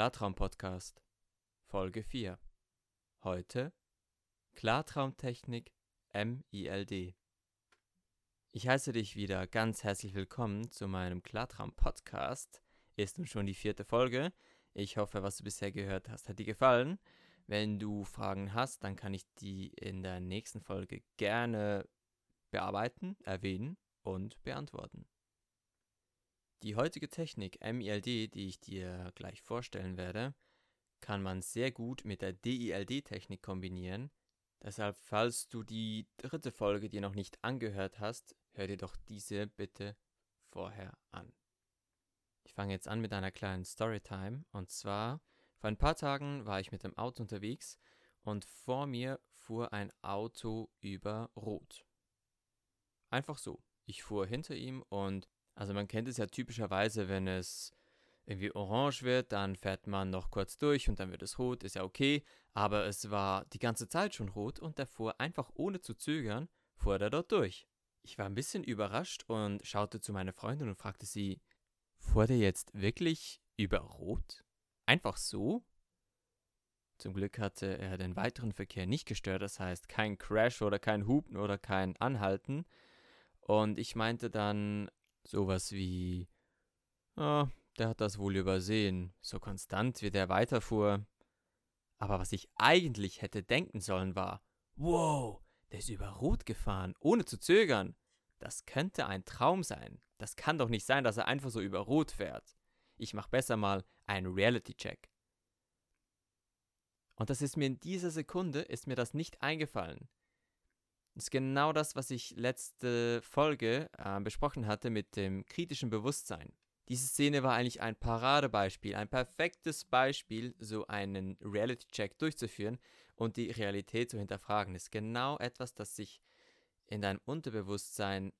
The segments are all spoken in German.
Klartraum-Podcast, Folge 4. Heute Klartraumtechnik MILD. Ich heiße dich wieder ganz herzlich willkommen zu meinem Klartraum-Podcast. Ist nun schon die vierte Folge. Ich hoffe, was du bisher gehört hast, hat dir gefallen. Wenn du Fragen hast, dann kann ich die in der nächsten Folge gerne bearbeiten, erwähnen und beantworten. Die heutige Technik MILD, die ich dir gleich vorstellen werde, kann man sehr gut mit der DILD-Technik kombinieren. Deshalb, falls du die dritte Folge dir noch nicht angehört hast, hör dir doch diese bitte vorher an. Ich fange jetzt an mit einer kleinen Storytime. Und zwar, vor ein paar Tagen war ich mit dem Auto unterwegs und vor mir fuhr ein Auto über Rot. Einfach so. Ich fuhr hinter ihm und also man kennt es ja typischerweise, wenn es irgendwie orange wird, dann fährt man noch kurz durch und dann wird es rot, ist ja okay. Aber es war die ganze Zeit schon rot und fuhr einfach ohne zu zögern, fuhr er dort durch. Ich war ein bisschen überrascht und schaute zu meiner Freundin und fragte sie, fuhr der jetzt wirklich über Rot? Einfach so? Zum Glück hatte er den weiteren Verkehr nicht gestört, das heißt kein Crash oder kein Hupen oder kein Anhalten. Und ich meinte dann, Sowas wie, oh, der hat das wohl übersehen, so konstant wie der weiterfuhr. Aber was ich eigentlich hätte denken sollen war, wow, der ist über Rot gefahren, ohne zu zögern. Das könnte ein Traum sein. Das kann doch nicht sein, dass er einfach so über Rot fährt. Ich mach besser mal einen Reality-Check. Und das ist mir in dieser Sekunde, ist mir das nicht eingefallen. Ist genau das, was ich letzte Folge äh, besprochen hatte mit dem kritischen Bewusstsein. Diese Szene war eigentlich ein Paradebeispiel, ein perfektes Beispiel, so einen Reality-Check durchzuführen und die Realität zu hinterfragen. Das ist genau etwas, das sich in deinem Unterbewusstsein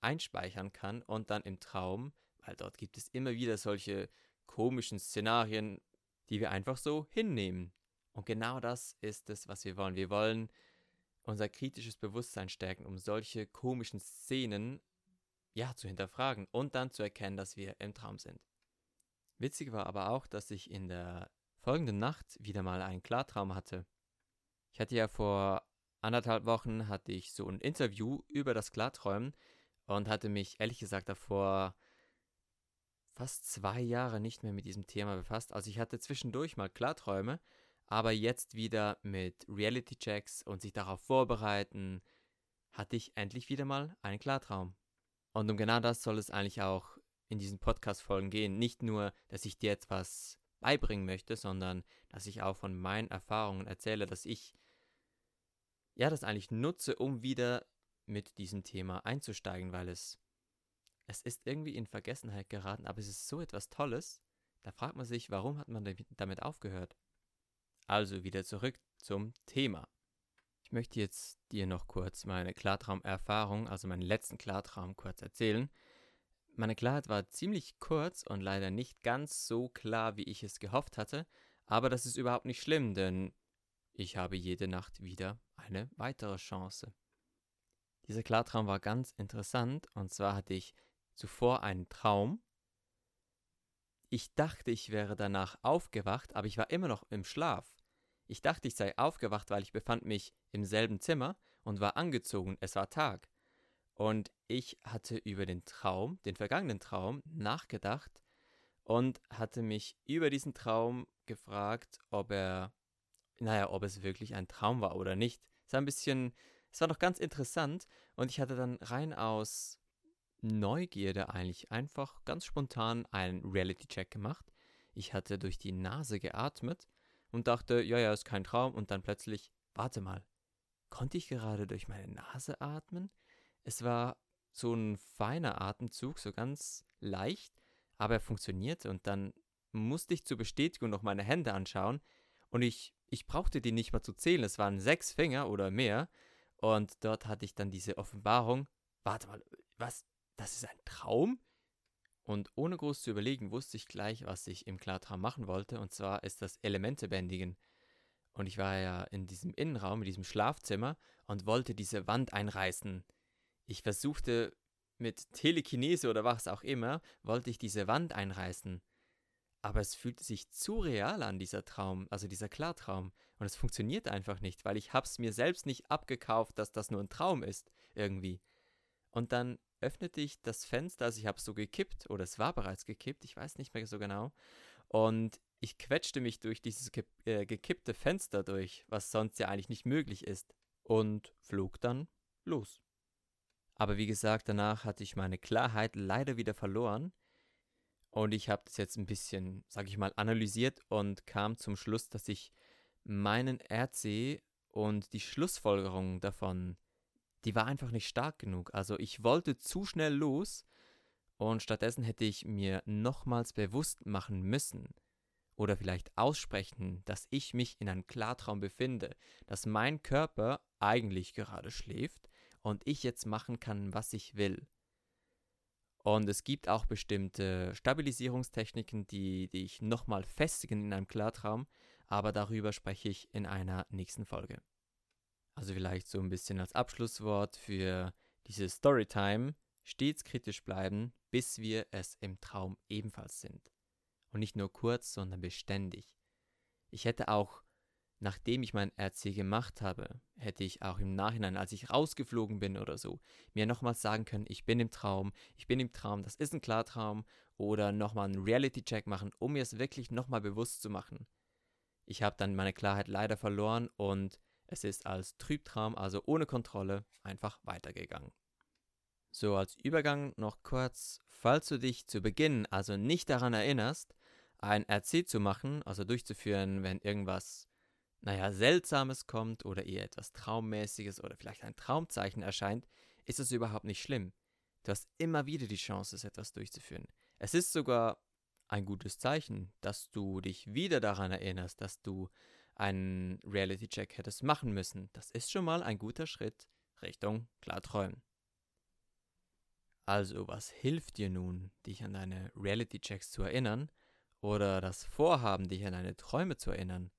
einspeichern kann und dann im Traum, weil dort gibt es immer wieder solche komischen Szenarien, die wir einfach so hinnehmen. Und genau das ist es, was wir wollen. Wir wollen unser kritisches Bewusstsein stärken, um solche komischen Szenen ja zu hinterfragen und dann zu erkennen, dass wir im Traum sind. Witzig war aber auch, dass ich in der folgenden Nacht wieder mal einen Klartraum hatte. Ich hatte ja vor anderthalb Wochen hatte ich so ein Interview über das Klarträumen und hatte mich ehrlich gesagt davor fast zwei Jahre nicht mehr mit diesem Thema befasst. Also ich hatte zwischendurch mal Klarträume, aber jetzt wieder mit Reality-Checks und sich darauf vorbereiten, hatte ich endlich wieder mal einen Klartraum. Und um genau das soll es eigentlich auch in diesen Podcast-Folgen gehen. Nicht nur, dass ich dir etwas beibringen möchte, sondern dass ich auch von meinen Erfahrungen erzähle, dass ich ja das eigentlich nutze, um wieder mit diesem Thema einzusteigen, weil es es ist irgendwie in Vergessenheit geraten, aber es ist so etwas Tolles. Da fragt man sich, warum hat man damit aufgehört? Also wieder zurück zum Thema. Ich möchte jetzt dir noch kurz meine Klartraumerfahrung, also meinen letzten Klartraum kurz erzählen. Meine Klarheit war ziemlich kurz und leider nicht ganz so klar, wie ich es gehofft hatte, aber das ist überhaupt nicht schlimm, denn ich habe jede Nacht wieder eine weitere Chance. Dieser Klartraum war ganz interessant und zwar hatte ich zuvor einen Traum, ich dachte, ich wäre danach aufgewacht, aber ich war immer noch im Schlaf. Ich dachte, ich sei aufgewacht, weil ich befand mich im selben Zimmer und war angezogen, es war Tag. Und ich hatte über den Traum, den vergangenen Traum, nachgedacht und hatte mich über diesen Traum gefragt, ob er, naja, ob es wirklich ein Traum war oder nicht. Es war ein bisschen, es war noch ganz interessant und ich hatte dann rein aus Neugierde eigentlich einfach ganz spontan einen Reality-Check gemacht. Ich hatte durch die Nase geatmet und dachte, ja, ja, ist kein Traum. Und dann plötzlich, warte mal, konnte ich gerade durch meine Nase atmen? Es war so ein feiner Atemzug, so ganz leicht, aber er funktionierte. Und dann musste ich zur Bestätigung noch meine Hände anschauen. Und ich, ich brauchte die nicht mal zu zählen. Es waren sechs Finger oder mehr. Und dort hatte ich dann diese Offenbarung. Warte mal, was? das ist ein Traum? Und ohne groß zu überlegen, wusste ich gleich, was ich im Klartraum machen wollte. Und zwar ist das Elemente bändigen. Und ich war ja in diesem Innenraum, in diesem Schlafzimmer und wollte diese Wand einreißen. Ich versuchte mit Telekinese oder was auch immer, wollte ich diese Wand einreißen. aber es fühlt sich zu real an, dieser Traum, also dieser Klartraum. Und es funktioniert einfach nicht, weil ich hab's mir selbst nicht abgekauft, dass das nur ein Traum ist, irgendwie. Und dann öffnete ich das Fenster, also ich habe es so gekippt, oder es war bereits gekippt, ich weiß nicht mehr so genau. Und ich quetschte mich durch dieses ge äh, gekippte Fenster durch, was sonst ja eigentlich nicht möglich ist, und flog dann los. Aber wie gesagt, danach hatte ich meine Klarheit leider wieder verloren und ich habe das jetzt ein bisschen, sage ich mal, analysiert und kam zum Schluss, dass ich meinen RC und die Schlussfolgerung davon, die war einfach nicht stark genug. Also ich wollte zu schnell los und stattdessen hätte ich mir nochmals bewusst machen müssen oder vielleicht aussprechen, dass ich mich in einem Klartraum befinde, dass mein Körper eigentlich gerade schläft und ich jetzt machen kann, was ich will. Und es gibt auch bestimmte Stabilisierungstechniken, die, die ich nochmal festigen in einem Klartraum, aber darüber spreche ich in einer nächsten Folge. Also vielleicht so ein bisschen als Abschlusswort für diese Storytime, stets kritisch bleiben, bis wir es im Traum ebenfalls sind. Und nicht nur kurz, sondern beständig. Ich hätte auch nachdem ich mein RC gemacht habe, hätte ich auch im Nachhinein, als ich rausgeflogen bin oder so, mir nochmals sagen können, ich bin im Traum, ich bin im Traum, das ist ein Klartraum oder nochmal einen Reality-Check machen, um mir es wirklich nochmal bewusst zu machen. Ich habe dann meine Klarheit leider verloren und es ist als Trübtraum, also ohne Kontrolle, einfach weitergegangen. So, als Übergang noch kurz, falls du dich zu Beginn also nicht daran erinnerst, ein RC zu machen, also durchzuführen, wenn irgendwas naja, Seltsames kommt oder eher etwas Traummäßiges oder vielleicht ein Traumzeichen erscheint, ist es überhaupt nicht schlimm. Du hast immer wieder die Chance, etwas durchzuführen. Es ist sogar ein gutes Zeichen, dass du dich wieder daran erinnerst, dass du einen Reality-Check hättest machen müssen. Das ist schon mal ein guter Schritt Richtung Klarträumen. Also, was hilft dir nun, dich an deine Reality-Checks zu erinnern oder das Vorhaben, dich an deine Träume zu erinnern?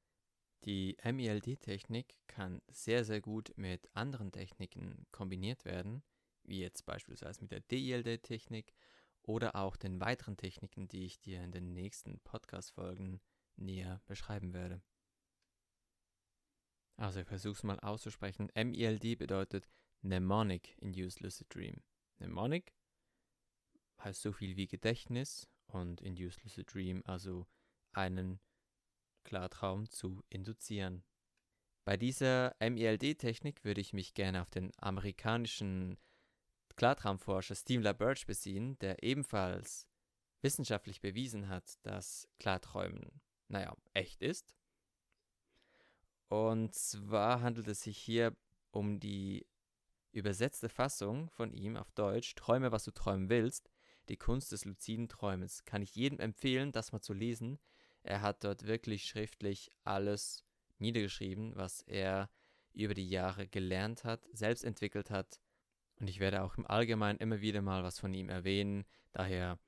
Die MELD-Technik kann sehr, sehr gut mit anderen Techniken kombiniert werden, wie jetzt beispielsweise mit der DELD-Technik oder auch den weiteren Techniken, die ich dir in den nächsten Podcast-Folgen näher beschreiben werde. Also ich versuche es mal auszusprechen. MELD bedeutet Mnemonic Induced Lucid Dream. Mnemonic heißt so viel wie Gedächtnis und Induced Lucid Dream, also einen Klartraum zu induzieren. Bei dieser MELD-Technik würde ich mich gerne auf den amerikanischen Klartraumforscher Steve LaBerge beziehen, der ebenfalls wissenschaftlich bewiesen hat, dass Klarträumen, naja, echt ist. Und zwar handelt es sich hier um die übersetzte Fassung von ihm auf Deutsch, Träume, was du träumen willst, die Kunst des luziden Träumens. Kann ich jedem empfehlen, das mal zu lesen. Er hat dort wirklich schriftlich alles niedergeschrieben, was er über die Jahre gelernt hat, selbst entwickelt hat. Und ich werde auch im Allgemeinen immer wieder mal was von ihm erwähnen. Daher,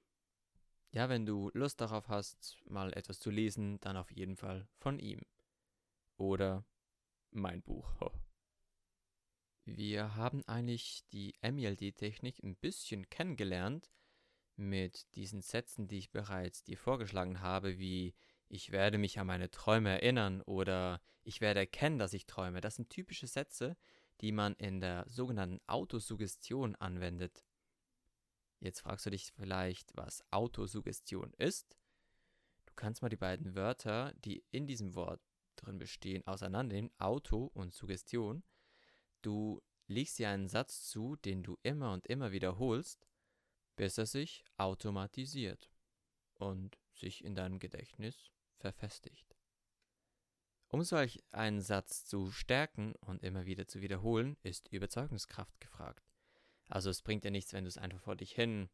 ja, wenn du Lust darauf hast, mal etwas zu lesen, dann auf jeden Fall von ihm. Oder mein Buch. Wir haben eigentlich die MELD-Technik ein bisschen kennengelernt mit diesen Sätzen, die ich bereits dir vorgeschlagen habe, wie ich werde mich an meine Träume erinnern oder ich werde erkennen, dass ich träume. Das sind typische Sätze, die man in der sogenannten Autosuggestion anwendet. Jetzt fragst du dich vielleicht, was Autosuggestion ist. Du kannst mal die beiden Wörter, die in diesem Wort drin bestehen, auseinandernehmen, Auto und Suggestion. Du legst dir einen Satz zu, den du immer und immer wiederholst, bis er sich automatisiert und sich in deinem Gedächtnis verfestigt. Um solch einen Satz zu stärken und immer wieder zu wiederholen, ist Überzeugungskraft gefragt. Also es bringt dir nichts, wenn du es einfach vor dich hin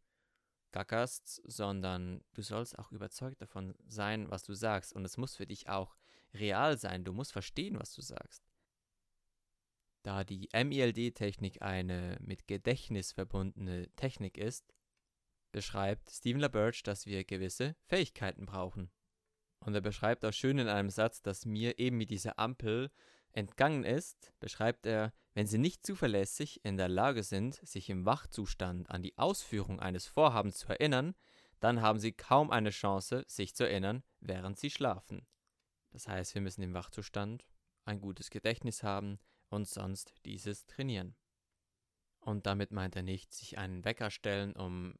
gackerst, sondern du sollst auch überzeugt davon sein, was du sagst. Und es muss für dich auch real sein. Du musst verstehen, was du sagst. Da die MELD-Technik eine mit Gedächtnis verbundene Technik ist, beschreibt Stephen LaBerge, dass wir gewisse Fähigkeiten brauchen. Und er beschreibt auch schön in einem Satz, dass mir eben mit dieser Ampel entgangen ist, beschreibt er, wenn sie nicht zuverlässig in der Lage sind, sich im Wachzustand an die Ausführung eines Vorhabens zu erinnern, dann haben sie kaum eine Chance, sich zu erinnern, während sie schlafen. Das heißt, wir müssen im Wachzustand ein gutes Gedächtnis haben und sonst dieses trainieren. Und damit meint er nicht, sich einen Wecker stellen, um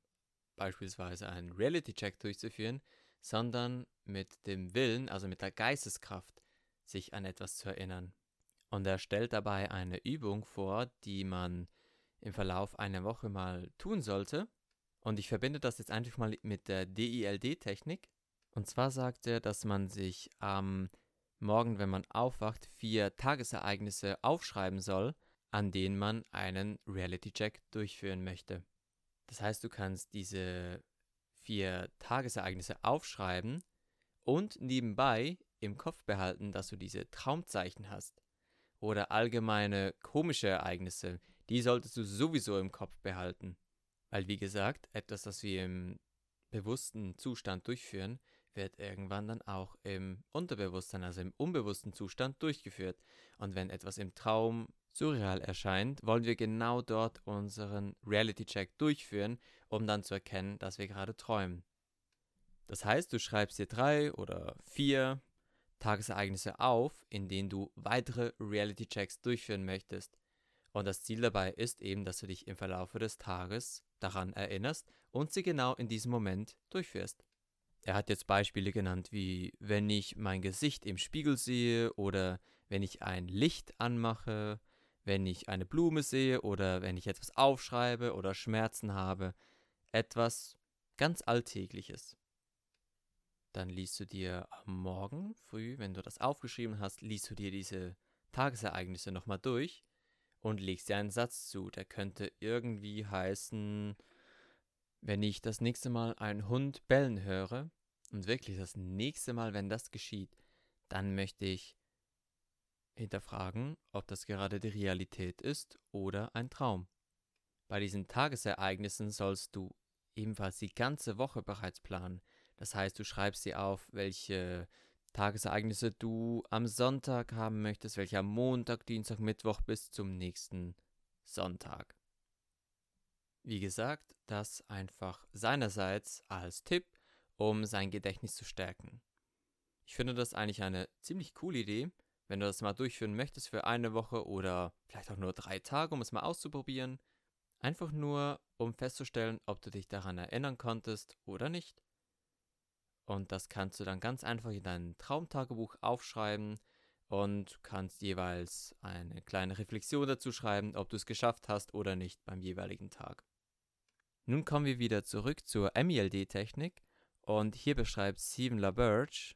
beispielsweise einen Reality-Check durchzuführen, sondern mit dem Willen, also mit der Geisteskraft, sich an etwas zu erinnern. Und er stellt dabei eine Übung vor, die man im Verlauf einer Woche mal tun sollte. Und ich verbinde das jetzt einfach mal mit der DILD-Technik. Und zwar sagt er, dass man sich am Morgen, wenn man aufwacht, vier Tagesereignisse aufschreiben soll, an denen man einen Reality-Check durchführen möchte. Das heißt, du kannst diese vier Tagesereignisse aufschreiben und nebenbei im Kopf behalten, dass du diese Traumzeichen hast. Oder allgemeine komische Ereignisse, die solltest du sowieso im Kopf behalten. Weil, wie gesagt, etwas, das wir im bewussten Zustand durchführen, wird irgendwann dann auch im Unterbewusstsein, also im unbewussten Zustand durchgeführt. Und wenn etwas im Traum surreal erscheint, wollen wir genau dort unseren Reality-Check durchführen, um dann zu erkennen, dass wir gerade träumen. Das heißt, du schreibst dir drei oder vier Tagesereignisse auf, in denen du weitere Reality-Checks durchführen möchtest. Und das Ziel dabei ist eben, dass du dich im Verlauf des Tages daran erinnerst und sie genau in diesem Moment durchführst. Er hat jetzt Beispiele genannt, wie wenn ich mein Gesicht im Spiegel sehe oder wenn ich ein Licht anmache, wenn ich eine Blume sehe oder wenn ich etwas aufschreibe oder Schmerzen habe. Etwas ganz Alltägliches. Dann liest du dir am Morgen früh, wenn du das aufgeschrieben hast, liest du dir diese Tagesereignisse nochmal durch und legst dir einen Satz zu. Der könnte irgendwie heißen, wenn ich das nächste Mal einen Hund bellen höre, und wirklich das nächste Mal, wenn das geschieht, dann möchte ich hinterfragen, ob das gerade die Realität ist oder ein Traum. Bei diesen Tagesereignissen sollst du ebenfalls die ganze Woche bereits planen. Das heißt, du schreibst dir auf, welche Tagesereignisse du am Sonntag haben möchtest, welche am Montag, Dienstag, Mittwoch bis zum nächsten Sonntag. Wie gesagt, das einfach seinerseits als Tipp, um sein Gedächtnis zu stärken. Ich finde das eigentlich eine ziemlich coole Idee, wenn du das mal durchführen möchtest für eine Woche oder vielleicht auch nur drei Tage, um es mal auszuprobieren. Einfach nur, um festzustellen, ob du dich daran erinnern konntest oder nicht. Und das kannst du dann ganz einfach in dein Traumtagebuch aufschreiben und kannst jeweils eine kleine Reflexion dazu schreiben, ob du es geschafft hast oder nicht beim jeweiligen Tag. Nun kommen wir wieder zurück zur MELD-Technik und hier beschreibt Stephen LaBerge,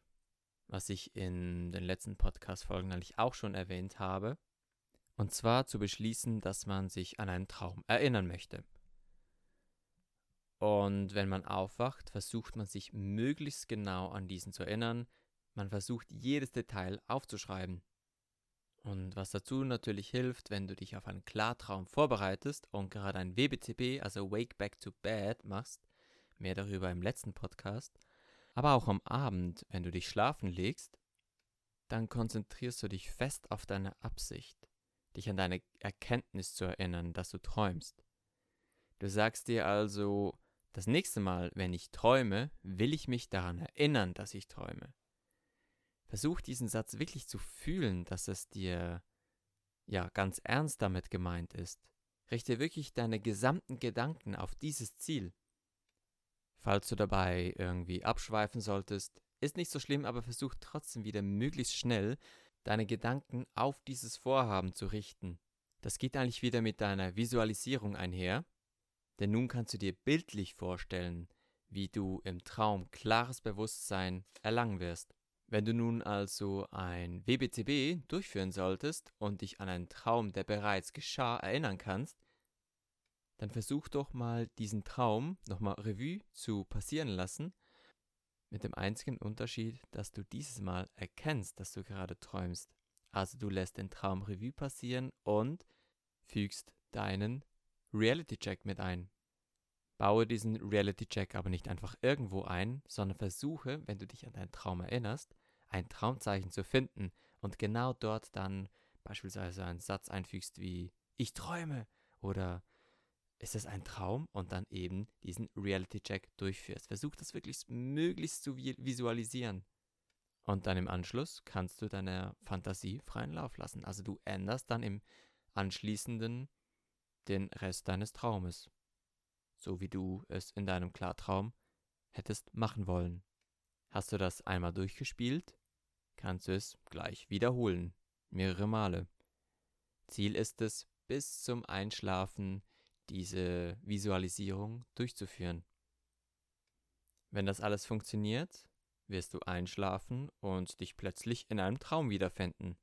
was ich in den letzten Podcast-Folgen eigentlich auch schon erwähnt habe, und zwar zu beschließen, dass man sich an einen Traum erinnern möchte. Und wenn man aufwacht, versucht man sich möglichst genau an diesen zu erinnern. Man versucht jedes Detail aufzuschreiben. Und was dazu natürlich hilft, wenn du dich auf einen Klartraum vorbereitest und gerade ein WBTB, also Wake Back to Bed, machst, mehr darüber im letzten Podcast. Aber auch am Abend, wenn du dich schlafen legst, dann konzentrierst du dich fest auf deine Absicht, dich an deine Erkenntnis zu erinnern, dass du träumst. Du sagst dir also, das nächste Mal, wenn ich träume, will ich mich daran erinnern, dass ich träume. Versuch diesen Satz wirklich zu fühlen, dass es dir ja ganz ernst damit gemeint ist. Richte wirklich deine gesamten Gedanken auf dieses Ziel. Falls du dabei irgendwie abschweifen solltest, ist nicht so schlimm, aber versuch trotzdem wieder möglichst schnell deine Gedanken auf dieses Vorhaben zu richten. Das geht eigentlich wieder mit deiner Visualisierung einher, denn nun kannst du dir bildlich vorstellen, wie du im Traum klares Bewusstsein erlangen wirst. Wenn du nun also ein WBTB durchführen solltest und dich an einen Traum, der bereits geschah, erinnern kannst, dann versuch doch mal diesen Traum nochmal Revue zu passieren lassen, mit dem einzigen Unterschied, dass du dieses Mal erkennst, dass du gerade träumst. Also du lässt den Traum Revue passieren und fügst deinen Reality-Check mit ein. Baue diesen Reality-Check aber nicht einfach irgendwo ein, sondern versuche, wenn du dich an deinen Traum erinnerst, ein Traumzeichen zu finden und genau dort dann beispielsweise einen Satz einfügst wie Ich träume oder ist es ein Traum und dann eben diesen Reality-Check durchführst. Versuch das wirklich möglichst zu visualisieren. Und dann im Anschluss kannst du deiner Fantasie freien Lauf lassen. Also du änderst dann im anschließenden den Rest deines Traumes. So wie du es in deinem Klartraum hättest machen wollen. Hast du das einmal durchgespielt, kannst du es gleich wiederholen. Mehrere Male. Ziel ist es, bis zum Einschlafen diese Visualisierung durchzuführen. Wenn das alles funktioniert, wirst du einschlafen und dich plötzlich in einem Traum wiederfinden.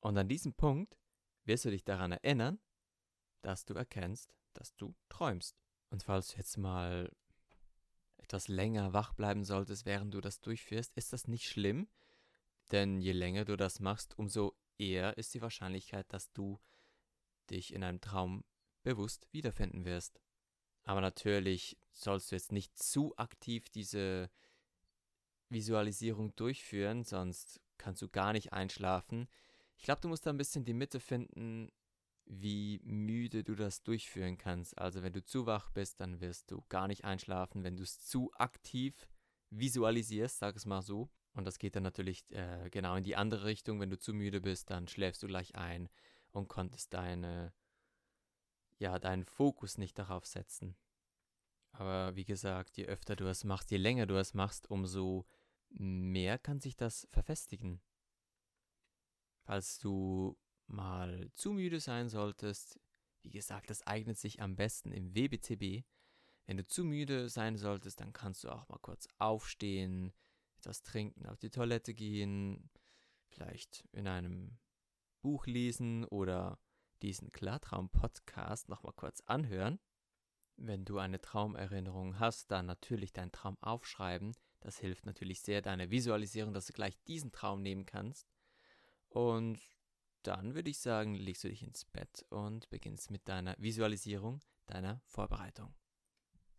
Und an diesem Punkt wirst du dich daran erinnern, dass du erkennst, dass du träumst. Und falls du jetzt mal etwas länger wach bleiben solltest, während du das durchführst, ist das nicht schlimm, denn je länger du das machst, umso eher ist die Wahrscheinlichkeit, dass du dich in einem Traum bewusst wiederfinden wirst. Aber natürlich sollst du jetzt nicht zu aktiv diese Visualisierung durchführen, sonst kannst du gar nicht einschlafen. Ich glaube, du musst da ein bisschen die Mitte finden, wie müde du das durchführen kannst. Also wenn du zu wach bist, dann wirst du gar nicht einschlafen. Wenn du es zu aktiv visualisierst, sag es mal so, und das geht dann natürlich äh, genau in die andere Richtung. Wenn du zu müde bist, dann schläfst du gleich ein und konntest deine ja, deinen Fokus nicht darauf setzen. Aber wie gesagt, je öfter du es machst, je länger du es machst, umso mehr kann sich das verfestigen. Falls du mal zu müde sein solltest, wie gesagt, das eignet sich am besten im WBTB. Wenn du zu müde sein solltest, dann kannst du auch mal kurz aufstehen, etwas trinken, auf die Toilette gehen, vielleicht in einem Buch lesen oder diesen Klartraum-Podcast nochmal kurz anhören. Wenn du eine Traumerinnerung hast, dann natürlich deinen Traum aufschreiben. Das hilft natürlich sehr deiner Visualisierung, dass du gleich diesen Traum nehmen kannst. Und dann würde ich sagen, legst du dich ins Bett und beginnst mit deiner Visualisierung, deiner Vorbereitung.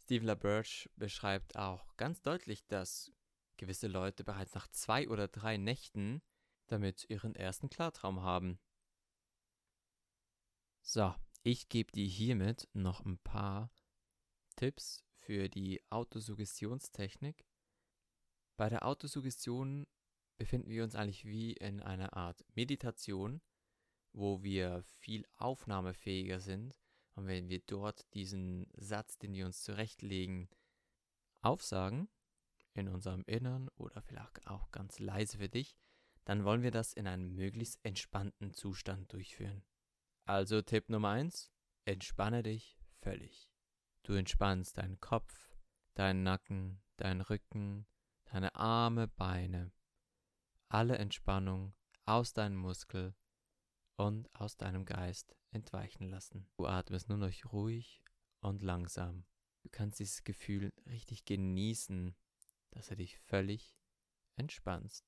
Steve LaBerge beschreibt auch ganz deutlich, dass gewisse Leute bereits nach zwei oder drei Nächten damit ihren ersten Klartraum haben. So, ich gebe dir hiermit noch ein paar Tipps für die Autosuggestionstechnik. Bei der Autosuggestion befinden wir uns eigentlich wie in einer Art Meditation, wo wir viel aufnahmefähiger sind. Und wenn wir dort diesen Satz, den wir uns zurechtlegen, aufsagen, in unserem Innern oder vielleicht auch ganz leise für dich, dann wollen wir das in einem möglichst entspannten Zustand durchführen. Also Tipp Nummer 1, entspanne dich völlig. Du entspannst deinen Kopf, deinen Nacken, deinen Rücken, deine Arme, Beine, alle Entspannung aus deinem Muskel und aus deinem Geist entweichen lassen. Du atmest nur noch ruhig und langsam. Du kannst dieses Gefühl richtig genießen, dass du dich völlig entspannst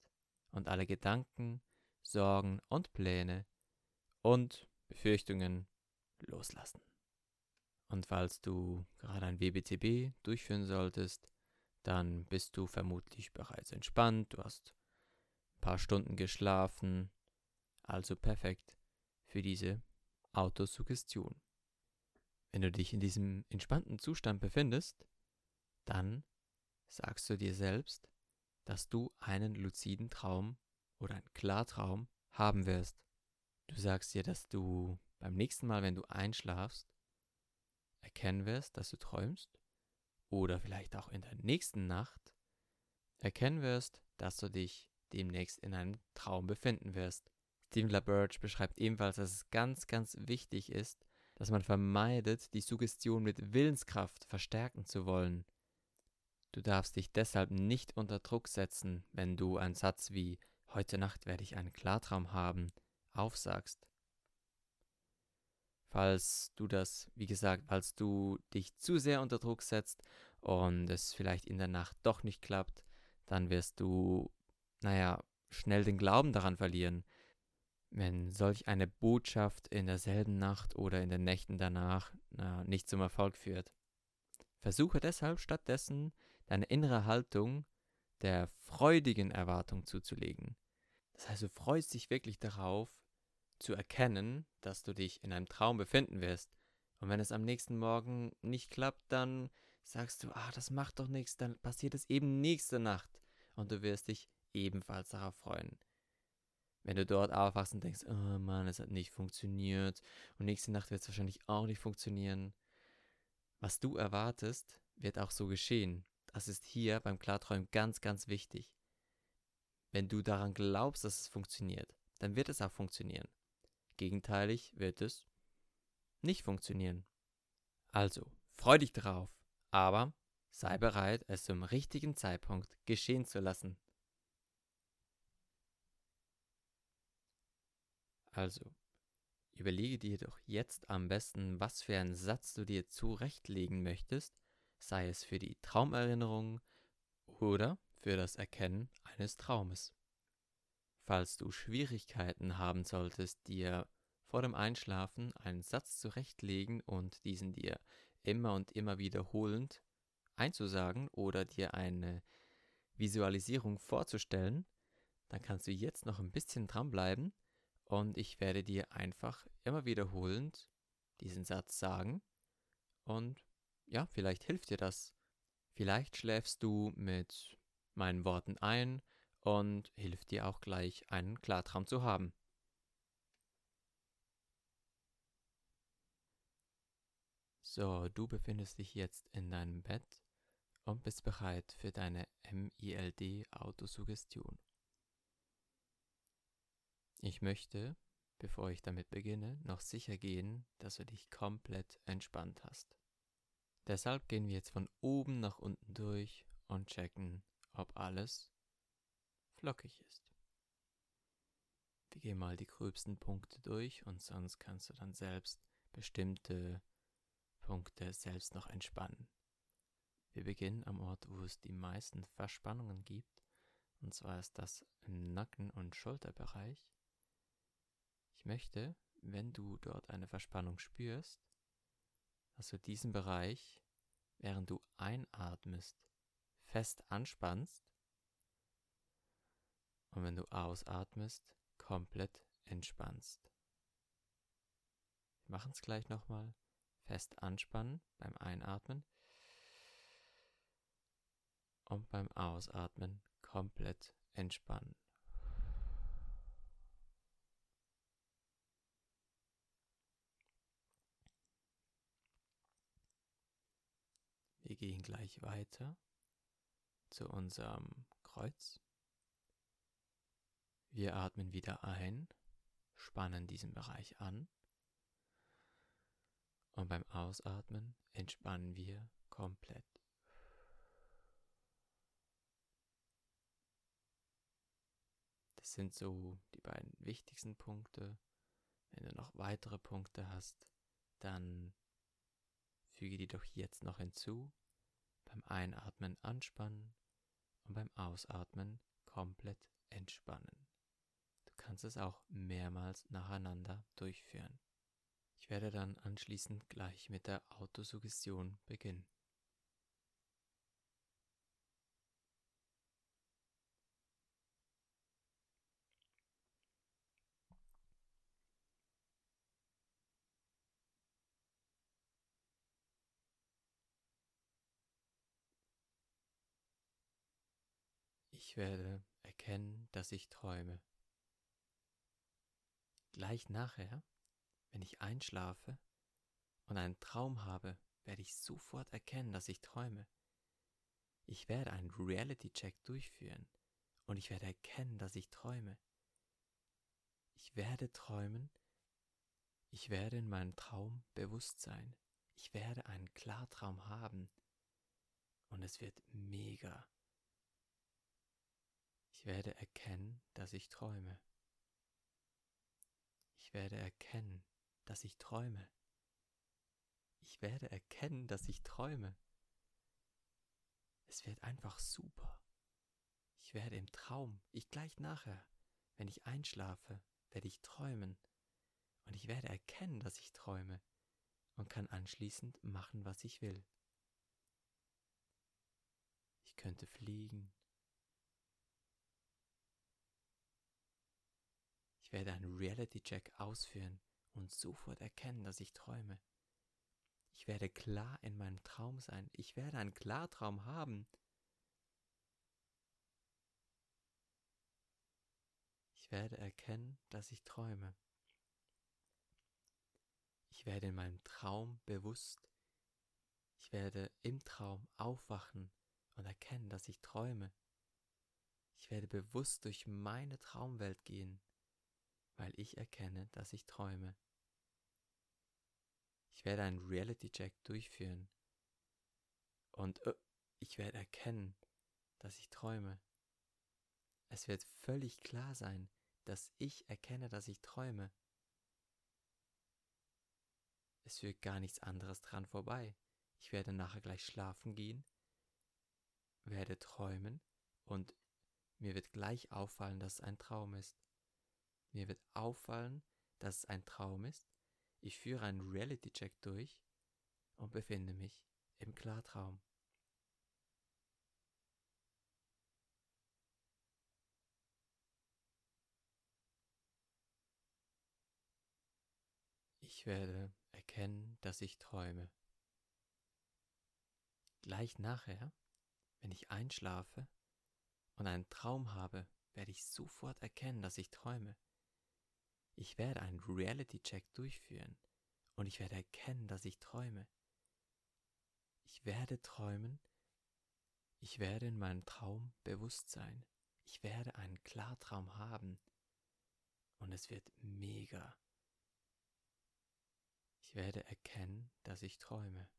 und alle Gedanken, Sorgen und Pläne und Befürchtungen loslassen. Und falls du gerade ein WBTB durchführen solltest, dann bist du vermutlich bereits entspannt, du hast ein paar Stunden geschlafen, also perfekt für diese Autosuggestion. Wenn du dich in diesem entspannten Zustand befindest, dann sagst du dir selbst, dass du einen luziden Traum oder einen Klartraum haben wirst. Du sagst dir, dass du beim nächsten Mal, wenn du einschlafst, erkennen wirst, dass du träumst. Oder vielleicht auch in der nächsten Nacht erkennen wirst, dass du dich demnächst in einem Traum befinden wirst. Stephen LaBerge beschreibt ebenfalls, dass es ganz, ganz wichtig ist, dass man vermeidet, die Suggestion mit Willenskraft verstärken zu wollen. Du darfst dich deshalb nicht unter Druck setzen, wenn du einen Satz wie Heute Nacht werde ich einen Klartraum haben aufsagst. Falls du das, wie gesagt, falls du dich zu sehr unter Druck setzt und es vielleicht in der Nacht doch nicht klappt, dann wirst du, naja, schnell den Glauben daran verlieren. Wenn solch eine Botschaft in derselben Nacht oder in den Nächten danach na, nicht zum Erfolg führt. Versuche deshalb stattdessen deine innere Haltung der freudigen Erwartung zuzulegen. Das heißt, du freust dich wirklich darauf, zu erkennen, dass du dich in einem Traum befinden wirst. Und wenn es am nächsten Morgen nicht klappt, dann sagst du, ah, das macht doch nichts, dann passiert es eben nächste Nacht. Und du wirst dich ebenfalls darauf freuen. Wenn du dort aufwachst und denkst, oh Mann, es hat nicht funktioniert und nächste Nacht wird es wahrscheinlich auch nicht funktionieren. Was du erwartest, wird auch so geschehen. Das ist hier beim Klarträumen ganz, ganz wichtig. Wenn du daran glaubst, dass es funktioniert, dann wird es auch funktionieren. Gegenteilig wird es nicht funktionieren. Also, freu dich drauf, aber sei bereit, es zum richtigen Zeitpunkt geschehen zu lassen. Also, überlege dir doch jetzt am besten, was für einen Satz du dir zurechtlegen möchtest, sei es für die Traumerinnerung oder für das Erkennen eines Traumes. Falls du Schwierigkeiten haben solltest, dir vor dem Einschlafen einen Satz zurechtlegen und diesen dir immer und immer wiederholend einzusagen oder dir eine Visualisierung vorzustellen, dann kannst du jetzt noch ein bisschen dranbleiben und ich werde dir einfach immer wiederholend diesen Satz sagen. Und ja, vielleicht hilft dir das. Vielleicht schläfst du mit meinen Worten ein und hilft dir auch gleich einen Klartraum zu haben. So, du befindest dich jetzt in deinem Bett und bist bereit für deine MILD Autosuggestion. Ich möchte, bevor ich damit beginne, noch sicher gehen, dass du dich komplett entspannt hast. Deshalb gehen wir jetzt von oben nach unten durch und checken, ob alles flockig ist. Wir gehen mal die gröbsten Punkte durch und sonst kannst du dann selbst bestimmte Punkte selbst noch entspannen. Wir beginnen am Ort, wo es die meisten Verspannungen gibt, und zwar ist das im Nacken- und Schulterbereich. Ich möchte, wenn du dort eine Verspannung spürst, dass du diesen Bereich, während du einatmest, fest anspannst und wenn du ausatmest, komplett entspannst. Wir machen es gleich nochmal. Fest anspannen beim Einatmen und beim Ausatmen komplett entspannen. Wir gehen gleich weiter zu unserem Kreuz. Wir atmen wieder ein, spannen diesen Bereich an und beim Ausatmen entspannen wir komplett. Das sind so die beiden wichtigsten Punkte. Wenn du noch weitere Punkte hast, dann füge die doch jetzt noch hinzu beim Einatmen anspannen und beim Ausatmen komplett entspannen. Du kannst es auch mehrmals nacheinander durchführen. Ich werde dann anschließend gleich mit der Autosuggestion beginnen. Ich werde erkennen, dass ich träume. Gleich nachher, wenn ich einschlafe und einen Traum habe, werde ich sofort erkennen, dass ich träume. Ich werde einen Reality-Check durchführen und ich werde erkennen, dass ich träume. Ich werde träumen, ich werde in meinem Traum bewusst sein. Ich werde einen Klartraum haben und es wird mega. Ich werde erkennen, dass ich träume. Ich werde erkennen, dass ich träume. Ich werde erkennen, dass ich träume. Es wird einfach super. Ich werde im Traum, ich gleich nachher, wenn ich einschlafe, werde ich träumen. Und ich werde erkennen, dass ich träume und kann anschließend machen, was ich will. Ich könnte fliegen, Ich werde einen Reality-Check ausführen und sofort erkennen, dass ich träume. Ich werde klar in meinem Traum sein. Ich werde einen Klartraum haben. Ich werde erkennen, dass ich träume. Ich werde in meinem Traum bewusst. Ich werde im Traum aufwachen und erkennen, dass ich träume. Ich werde bewusst durch meine Traumwelt gehen, weil ich erkenne, dass ich träume. Ich werde einen Reality-Check durchführen und uh, ich werde erkennen, dass ich träume. Es wird völlig klar sein, dass ich erkenne, dass ich träume. Es führt gar nichts anderes dran vorbei. Ich werde nachher gleich schlafen gehen, werde träumen und mir wird gleich auffallen, dass es ein Traum ist. Mir wird auffallen, dass es ein Traum ist. Ich führe einen Reality-Check durch und befinde mich im Klartraum. Ich werde erkennen, dass ich träume. Gleich nachher, wenn ich einschlafe und einen Traum habe, werde ich sofort erkennen, dass ich träume. Ich werde einen Reality-Check durchführen und ich werde erkennen, dass ich träume. Ich werde träumen, ich werde in meinem Traum bewusst sein, ich werde einen Klartraum haben und es wird mega. Ich werde erkennen, dass ich träume.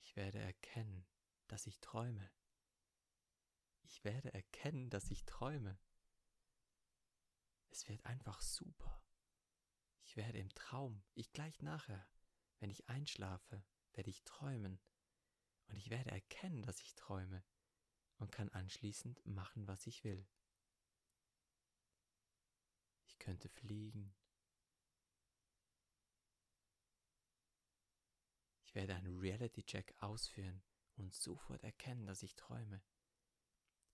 Ich werde erkennen, dass ich träume. Ich werde erkennen, dass ich träume. Es wird einfach super. Ich werde im Traum, ich gleich nachher, wenn ich einschlafe, werde ich träumen. Und ich werde erkennen, dass ich träume und kann anschließend machen, was ich will. Ich könnte fliegen, Ich werde einen Reality-Check ausführen und sofort erkennen, dass ich träume.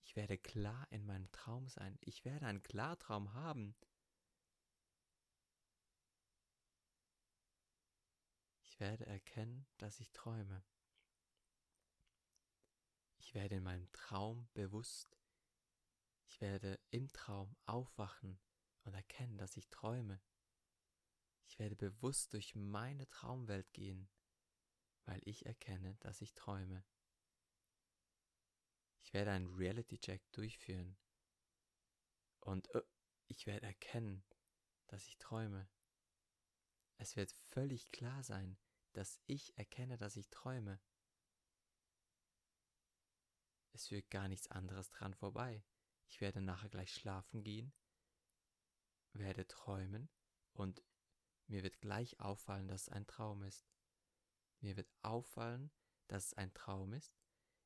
Ich werde klar in meinem Traum sein. Ich werde einen Klartraum haben. Ich werde erkennen, dass ich träume. Ich werde in meinem Traum bewusst. Ich werde im Traum aufwachen und erkennen, dass ich träume. Ich werde bewusst durch meine Traumwelt gehen weil ich erkenne, dass ich träume. Ich werde einen Reality-Check durchführen und uh, ich werde erkennen, dass ich träume. Es wird völlig klar sein, dass ich erkenne, dass ich träume. Es führt gar nichts anderes dran vorbei. Ich werde nachher gleich schlafen gehen, werde träumen und mir wird gleich auffallen, dass es ein Traum ist. Mir wird auffallen, dass es ein Traum ist.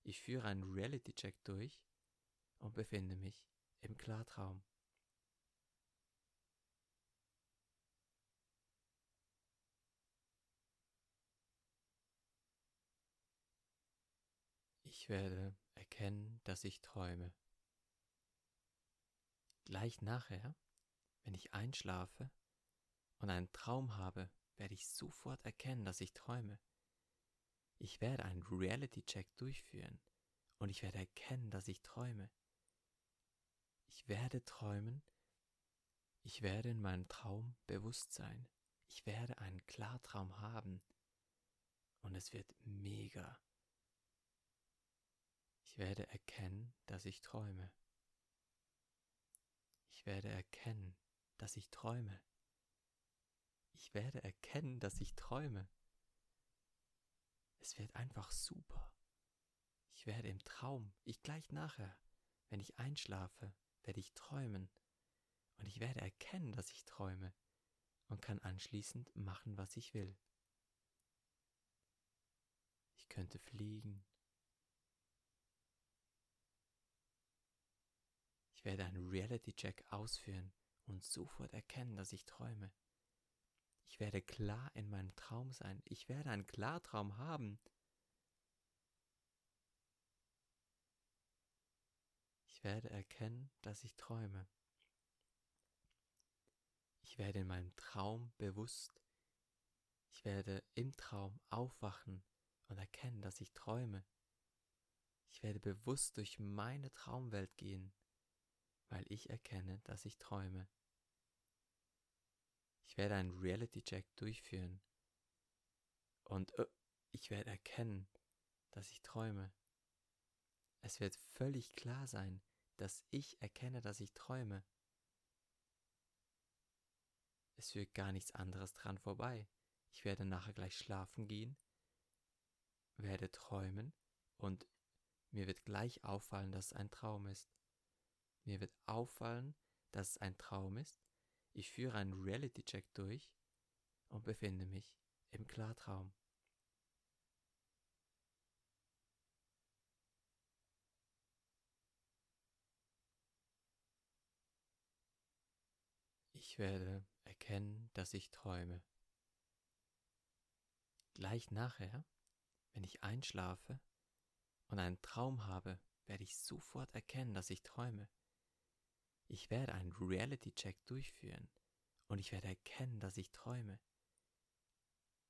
Ich führe einen Reality-Check durch und befinde mich im Klartraum. Ich werde erkennen, dass ich träume. Gleich nachher, wenn ich einschlafe und einen Traum habe, werde ich sofort erkennen, dass ich träume. Ich werde einen Reality-Check durchführen und ich werde erkennen, dass ich träume. Ich werde träumen, ich werde in meinem Traum bewusst sein. Ich werde einen Klartraum haben und es wird mega. Ich werde erkennen, dass ich träume. Ich werde erkennen, dass ich träume. Ich werde erkennen, dass ich träume. Es wird einfach super. Ich werde im Traum, ich gleich nachher, wenn ich einschlafe, werde ich träumen und ich werde erkennen, dass ich träume und kann anschließend machen, was ich will. Ich könnte fliegen. Ich werde einen Reality-Check ausführen und sofort erkennen, dass ich träume. Ich werde klar in meinem Traum sein. Ich werde einen Klartraum haben. Ich werde erkennen, dass ich träume. Ich werde in meinem Traum bewusst. Ich werde im Traum aufwachen und erkennen, dass ich träume. Ich werde bewusst durch meine Traumwelt gehen, weil ich erkenne, dass ich träume. Ich werde einen Reality-Check durchführen und äh, ich werde erkennen, dass ich träume. Es wird völlig klar sein, dass ich erkenne, dass ich träume. Es führt gar nichts anderes dran vorbei. Ich werde nachher gleich schlafen gehen, werde träumen und mir wird gleich auffallen, dass es ein Traum ist. Mir wird auffallen, dass es ein Traum ist. Ich führe einen Reality-Check durch und befinde mich im Klartraum. Ich werde erkennen, dass ich träume. Gleich nachher, wenn ich einschlafe und einen Traum habe, werde ich sofort erkennen, dass ich träume. Ich werde einen Reality-Check durchführen und ich werde erkennen, dass ich träume.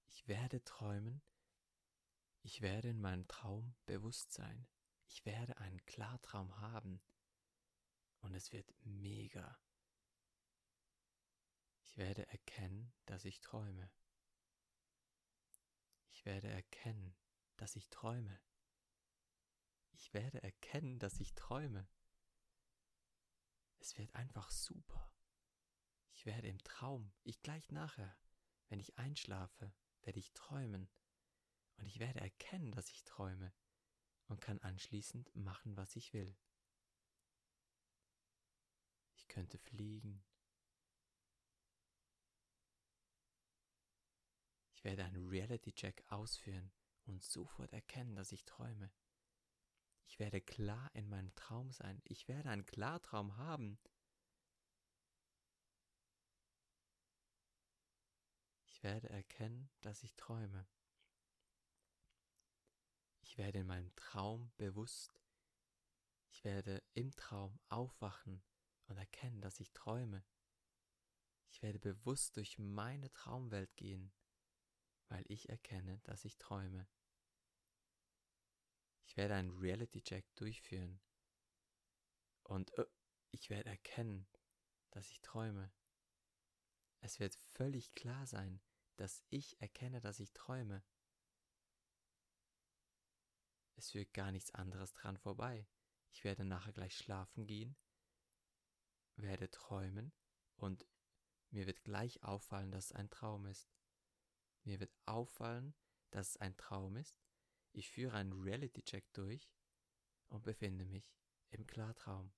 Ich werde träumen, ich werde in meinem Traum bewusst sein, ich werde einen Klartraum haben und es wird mega. Ich werde erkennen, dass ich träume. Ich werde erkennen, dass ich träume. Ich werde erkennen, dass ich träume. Es wird einfach super. Ich werde im Traum, ich gleich nachher, wenn ich einschlafe, werde ich träumen. Und ich werde erkennen, dass ich träume und kann anschließend machen, was ich will. Ich könnte fliegen, Ich werde einen Reality-Check ausführen und sofort erkennen, dass ich träume. Ich werde klar in meinem Traum sein. Ich werde einen Klartraum haben. Ich werde erkennen, dass ich träume. Ich werde in meinem Traum bewusst. Ich werde im Traum aufwachen und erkennen, dass ich träume. Ich werde bewusst durch meine Traumwelt gehen weil ich erkenne, dass ich träume. Ich werde einen Reality-Check durchführen und uh, ich werde erkennen, dass ich träume. Es wird völlig klar sein, dass ich erkenne, dass ich träume. Es führt gar nichts anderes dran vorbei. Ich werde nachher gleich schlafen gehen, werde träumen und mir wird gleich auffallen, dass es ein Traum ist. Mir wird auffallen, dass es ein Traum ist. Ich führe einen Reality-Check durch und befinde mich im Klartraum.